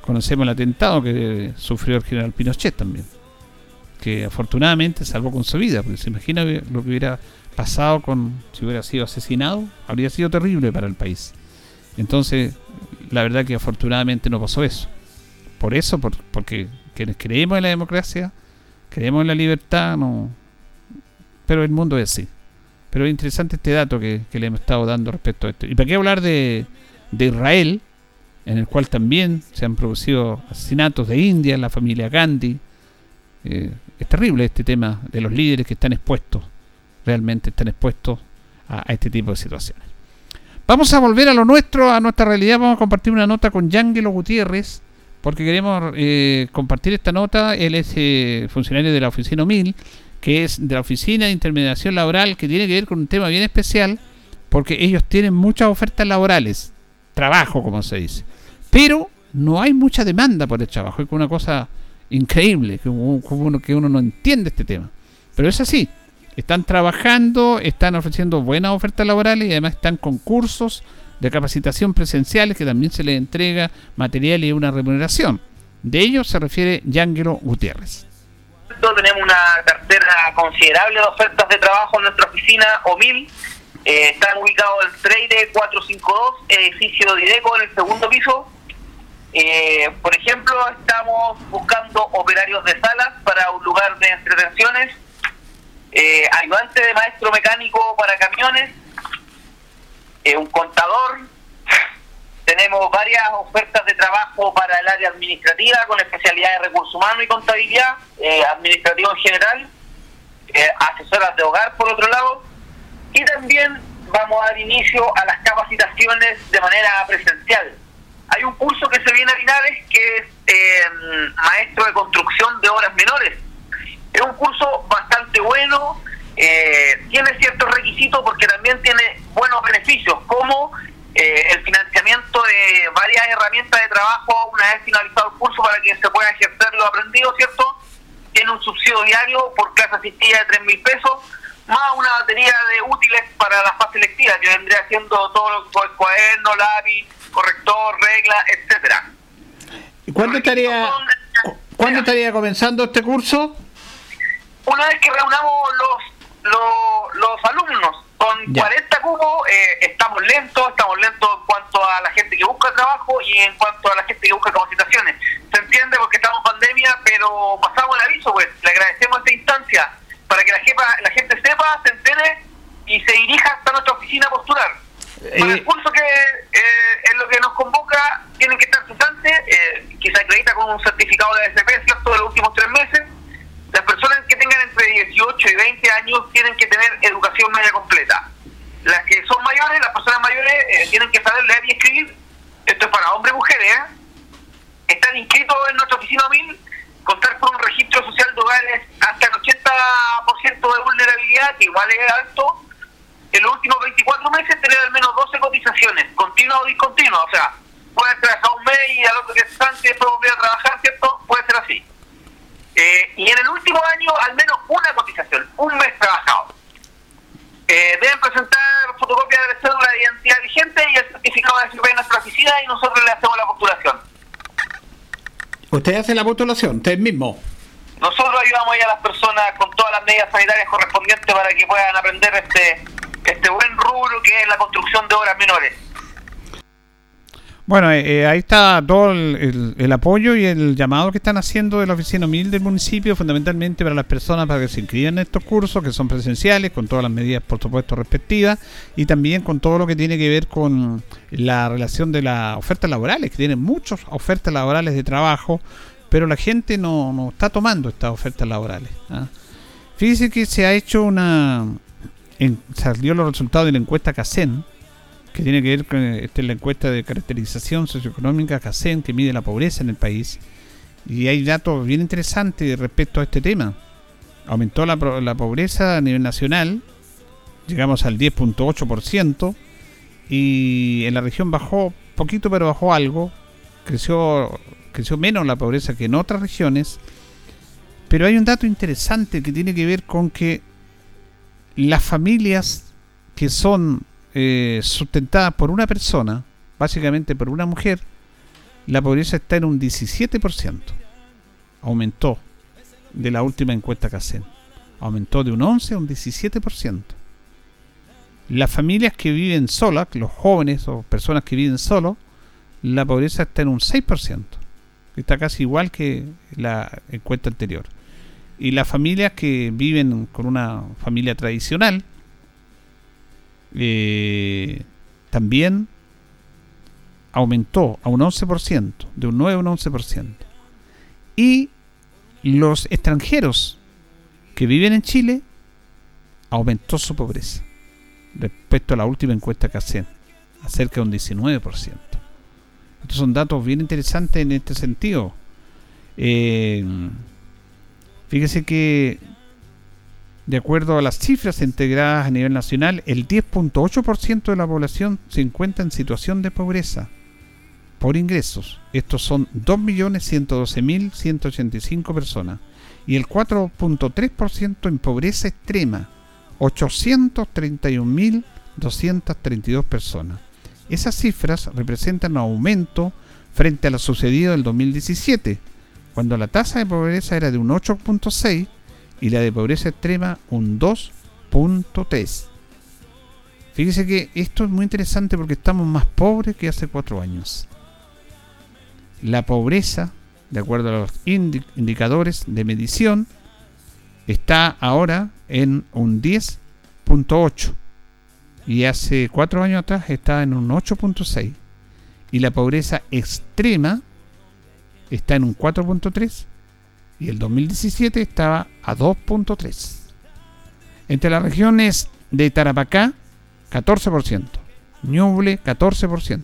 Conocemos el atentado que sufrió el general Pinochet también. Que afortunadamente salvó con su vida, porque se imagina lo que hubiera pasado con si hubiera sido asesinado, habría sido terrible para el país. Entonces, la verdad que afortunadamente no pasó eso. Por eso, porque quienes creemos en la democracia, creemos en la libertad, no. Pero el mundo es así. Pero es interesante este dato que, le hemos estado dando respecto a esto. ¿Y para qué hablar de, Israel, en el cual también se han producido asesinatos de India, la familia Gandhi? Eh, es terrible este tema de los líderes que están expuestos, realmente están expuestos a, este tipo de situaciones. Vamos a volver a lo nuestro, a nuestra realidad. Vamos a compartir una nota con Yangelo Gutiérrez, porque queremos eh, compartir esta nota. Él es eh, funcionario de la oficina 1000, que es de la oficina de intermediación laboral, que tiene que ver con un tema bien especial, porque ellos tienen muchas ofertas laborales, trabajo, como se dice, pero no hay mucha demanda por el trabajo. Es una cosa increíble, que uno, que uno no entiende este tema. Pero es así. Están trabajando, están ofreciendo buenas ofertas laborales y además están con cursos de capacitación presenciales que también se le entrega material y una remuneración. De ello se refiere Yángelo Gutiérrez. Tenemos una cartera considerable de ofertas de trabajo en nuestra oficina OMIL. Eh, están ubicados en Freire 452, edificio Dideco, en el segundo piso. Eh, por ejemplo, estamos buscando operarios de salas para un lugar de entretenciones, eh, ayudante de maestro mecánico para camiones, eh, un contador. Tenemos varias ofertas de trabajo para el área administrativa con especialidad de recursos humanos y contabilidad, eh, administrativo en general, eh, asesoras de hogar por otro lado. Y también vamos a dar inicio a las capacitaciones de manera presencial. Hay un curso que se viene a Linares que es maestro de construcción de obras menores. Es un curso bastante bueno, eh, tiene ciertos requisitos porque también tiene buenos beneficios, como eh, el financiamiento de varias herramientas de trabajo una vez finalizado el curso para que se pueda ejercer lo aprendido, ¿cierto? Tiene un subsidio diario por clase asistida de 3 mil pesos, más una batería de útiles para la fase lectiva, que vendría siendo todo que cuaderno, lápiz, corrector, regla, etcétera. ¿Y cuándo estaría, ¿cuándo estaría comenzando este curso? Una vez que reunamos los los alumnos. Con 40 cupos eh, estamos lentos, estamos lentos en cuanto a la gente que busca trabajo y en cuanto a la gente que busca capacitaciones. Se entiende porque estamos en pandemia, pero pasamos el aviso, pues le agradecemos esta instancia para que la, jefa, la gente sepa, se entere y se dirija hasta nuestra oficina a postular. Con el curso que eh, en lo que nos convoca tienen que estar cesantes, eh, que se acredita con un certificado de ASP, ¿cierto?, de los últimos tres meses. Las personas que tengan entre 18 y 20 años tienen que tener educación media completa. Las que son mayores, las personas mayores, eh, tienen que saber leer y escribir. Esto es para hombres y mujeres, ¿eh? Están inscritos en nuestra oficina MIL, contar con un registro social de hogares hasta el 80% de vulnerabilidad, que igual es alto, en los últimos 24 meses tener al menos 12 cotizaciones, continuas o discontinuas. O sea, puede hasta un mes y al otro es antes después volver a trabajar, ¿cierto? Puede ser así. Eh, y en el último año, al menos una cotización, un mes trabajado. Eh, deben presentar fotocopia de la cédula de identidad vigente y el certificado de FP en nuestra oficina y nosotros le hacemos la postulación. ¿Usted hace la postulación, usted mismo? Nosotros ayudamos a las personas con todas las medidas sanitarias correspondientes para que puedan aprender este este buen rubro que es la construcción de obras menores. Bueno, eh, eh, ahí está todo el, apoyo y el llamado que están haciendo de la oficina humilde del municipio, fundamentalmente para las personas para que se inscriban en estos cursos, que son presenciales, con todas las medidas, por supuesto, respectivas, y también con todo lo que tiene que ver con la relación de las ofertas laborales, que tienen muchas ofertas laborales de trabajo, pero la gente no, no está tomando estas ofertas laborales. ¿ah? Fíjese que se ha hecho una, salió los resultados de la encuesta CACEN, que tiene que ver con esta la encuesta de caracterización socioeconómica CACEN, que mide la pobreza en el país. Y hay datos bien interesantes respecto a este tema. Aumentó la, la pobreza a nivel nacional, llegamos al 10.8%, y en la región bajó poquito, pero bajó algo. Creció, creció menos la pobreza que en otras regiones. Pero hay un dato interesante que tiene que ver con que las familias que son eh, sustentadas por una persona, básicamente por una mujer, la pobreza está en un 17%. Aumentó de la última encuesta que hacen. Aumentó de un 11 a un 17%. Las familias que viven solas, los jóvenes o personas que viven solos, la pobreza está en un 6%. Está casi igual que la encuesta anterior. Y las familias que viven con una familia tradicional eh, también aumentó a un 11%, de un 9 a un 11%. Y los extranjeros que viven en Chile aumentó su pobreza respecto a la última encuesta que hacen, acerca de un 19%. Estos son datos bien interesantes en este sentido. Eh, Fíjese que, de acuerdo a las cifras integradas a nivel nacional, el 10.8% de la población se encuentra en situación de pobreza por ingresos. Estos son 2.112.185 personas. Y el 4.3% en pobreza extrema, 831.232 personas. Esas cifras representan un aumento frente a lo sucedido del 2017 cuando la tasa de pobreza era de un 8.6 y la de pobreza extrema un 2.3. Fíjese que esto es muy interesante porque estamos más pobres que hace cuatro años. La pobreza, de acuerdo a los indicadores de medición, está ahora en un 10.8 y hace cuatro años atrás estaba en un 8.6 y la pobreza extrema está en un 4.3 y el 2017 estaba a 2.3. Entre las regiones de Tarapacá, 14%, Ñuble, 14%,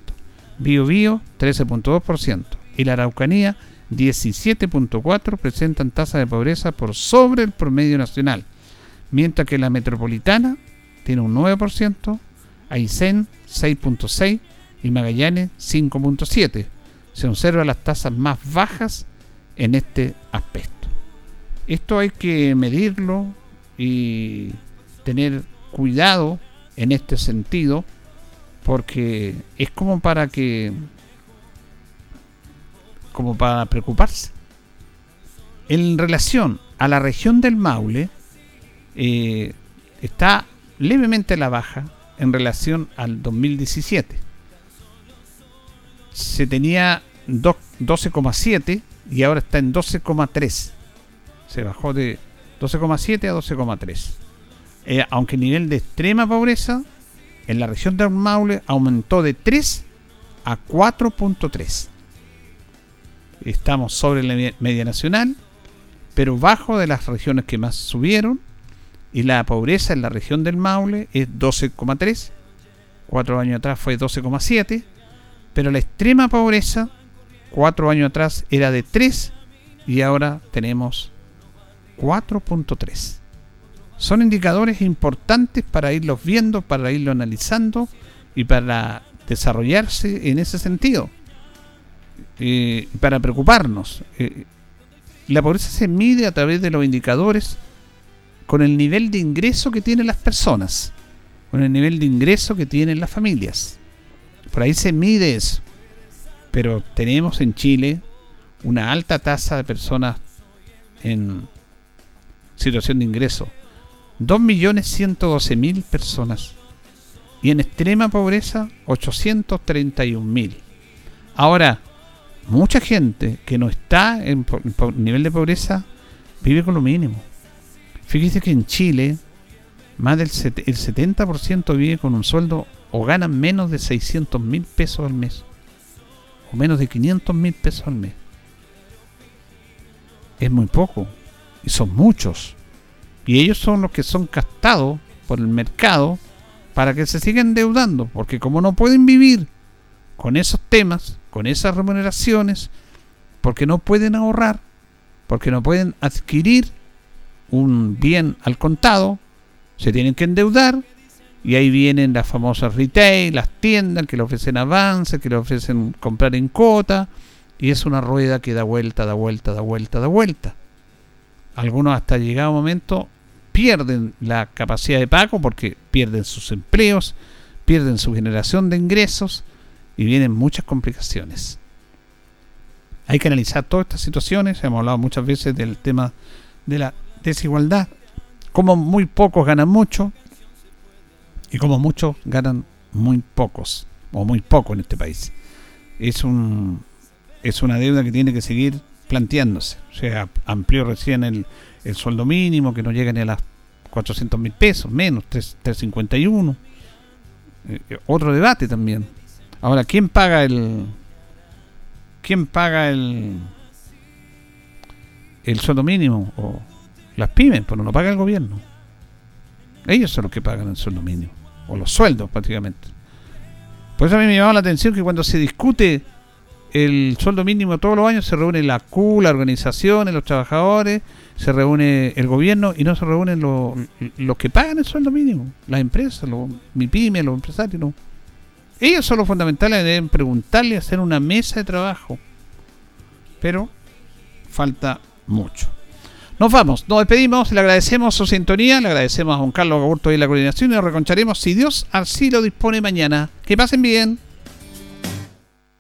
Biobío, 13.2% y la Araucanía, 17.4% presentan tasa de pobreza por sobre el promedio nacional, mientras que la metropolitana tiene un 9%, Aysén 6.6% y Magallanes 5.7% se observan las tasas más bajas en este aspecto. Esto hay que medirlo y tener cuidado en este sentido porque es como para que como para preocuparse. En relación a la región del Maule, eh, está levemente a la baja en relación al 2017. Se tenía 12,7 y ahora está en 12,3. Se bajó de 12,7 a 12,3. eh, aunque el nivel de extrema pobreza en la región del Maule aumentó de 3 a 4.3. Estamos sobre la media nacional, pero bajo de las regiones que más subieron. Y la pobreza en la región del Maule es 12,3. Cuatro años atrás fue 12,7. Pero la extrema pobreza, cuatro años atrás era de 3 y ahora tenemos 4.3. Son indicadores importantes para irlos viendo, para irlo analizando y para desarrollarse en ese sentido. Eh, para preocuparnos. Eh, la pobreza se mide a través de los indicadores con el nivel de ingreso que tienen las personas, con el nivel de ingreso que tienen las familias. Por ahí se mide eso. Pero tenemos en Chile una alta tasa de personas en situación de ingreso. 2.112.000 personas. Y en extrema pobreza, 831.000. Ahora, mucha gente que no está en, nivel de pobreza vive con lo mínimo. Fíjese que en Chile, más del el 70% vive con un sueldo o ganan menos de 600 mil pesos al mes. O menos de 500 mil pesos al mes. Es muy poco. Y son muchos. Y ellos son los que son castados por el mercado para que se sigan endeudando. Porque como no pueden vivir con esos temas, con esas remuneraciones, porque no pueden ahorrar, porque no pueden adquirir un bien al contado, se tienen que endeudar y ahí vienen las famosas retail, las tiendas que le ofrecen avance, que le ofrecen comprar en cota y es una rueda que da vuelta, da vuelta, da vuelta, da vuelta. Algunos hasta llegado momento pierden la capacidad de pago porque pierden sus empleos, pierden su generación de ingresos y vienen muchas complicaciones. Hay que analizar todas estas situaciones, hemos hablado muchas veces del tema de la desigualdad, como muy pocos ganan mucho y como muchos ganan muy pocos, o muy poco en este país. Es, un, es una deuda que tiene que seguir planteándose. O sea, amplió recién el, el sueldo mínimo, que no llega ni a las 400 mil pesos, menos, 351. Eh, otro debate también. Ahora, ¿quién paga el. ¿Quién paga el. el sueldo mínimo? O las pymes, pero no paga el gobierno. Ellos son los que pagan el sueldo mínimo. O los sueldos, prácticamente. Por eso a mí me llama la atención que cuando se discute el sueldo mínimo todos los años se reúne la CU, las organizaciones, los trabajadores, se reúne el gobierno y no se reúnen los, que pagan el sueldo mínimo, las empresas, los, mi pyme, los empresarios, no. Ellos son los fundamentales, deben preguntarle, hacer una mesa de trabajo. Pero falta mucho. Nos vamos, nos despedimos, le agradecemos su sintonía, le agradecemos a Juan Carlos Gaburto y la coordinación y nos reconcharemos si Dios así lo dispone mañana. Que pasen bien.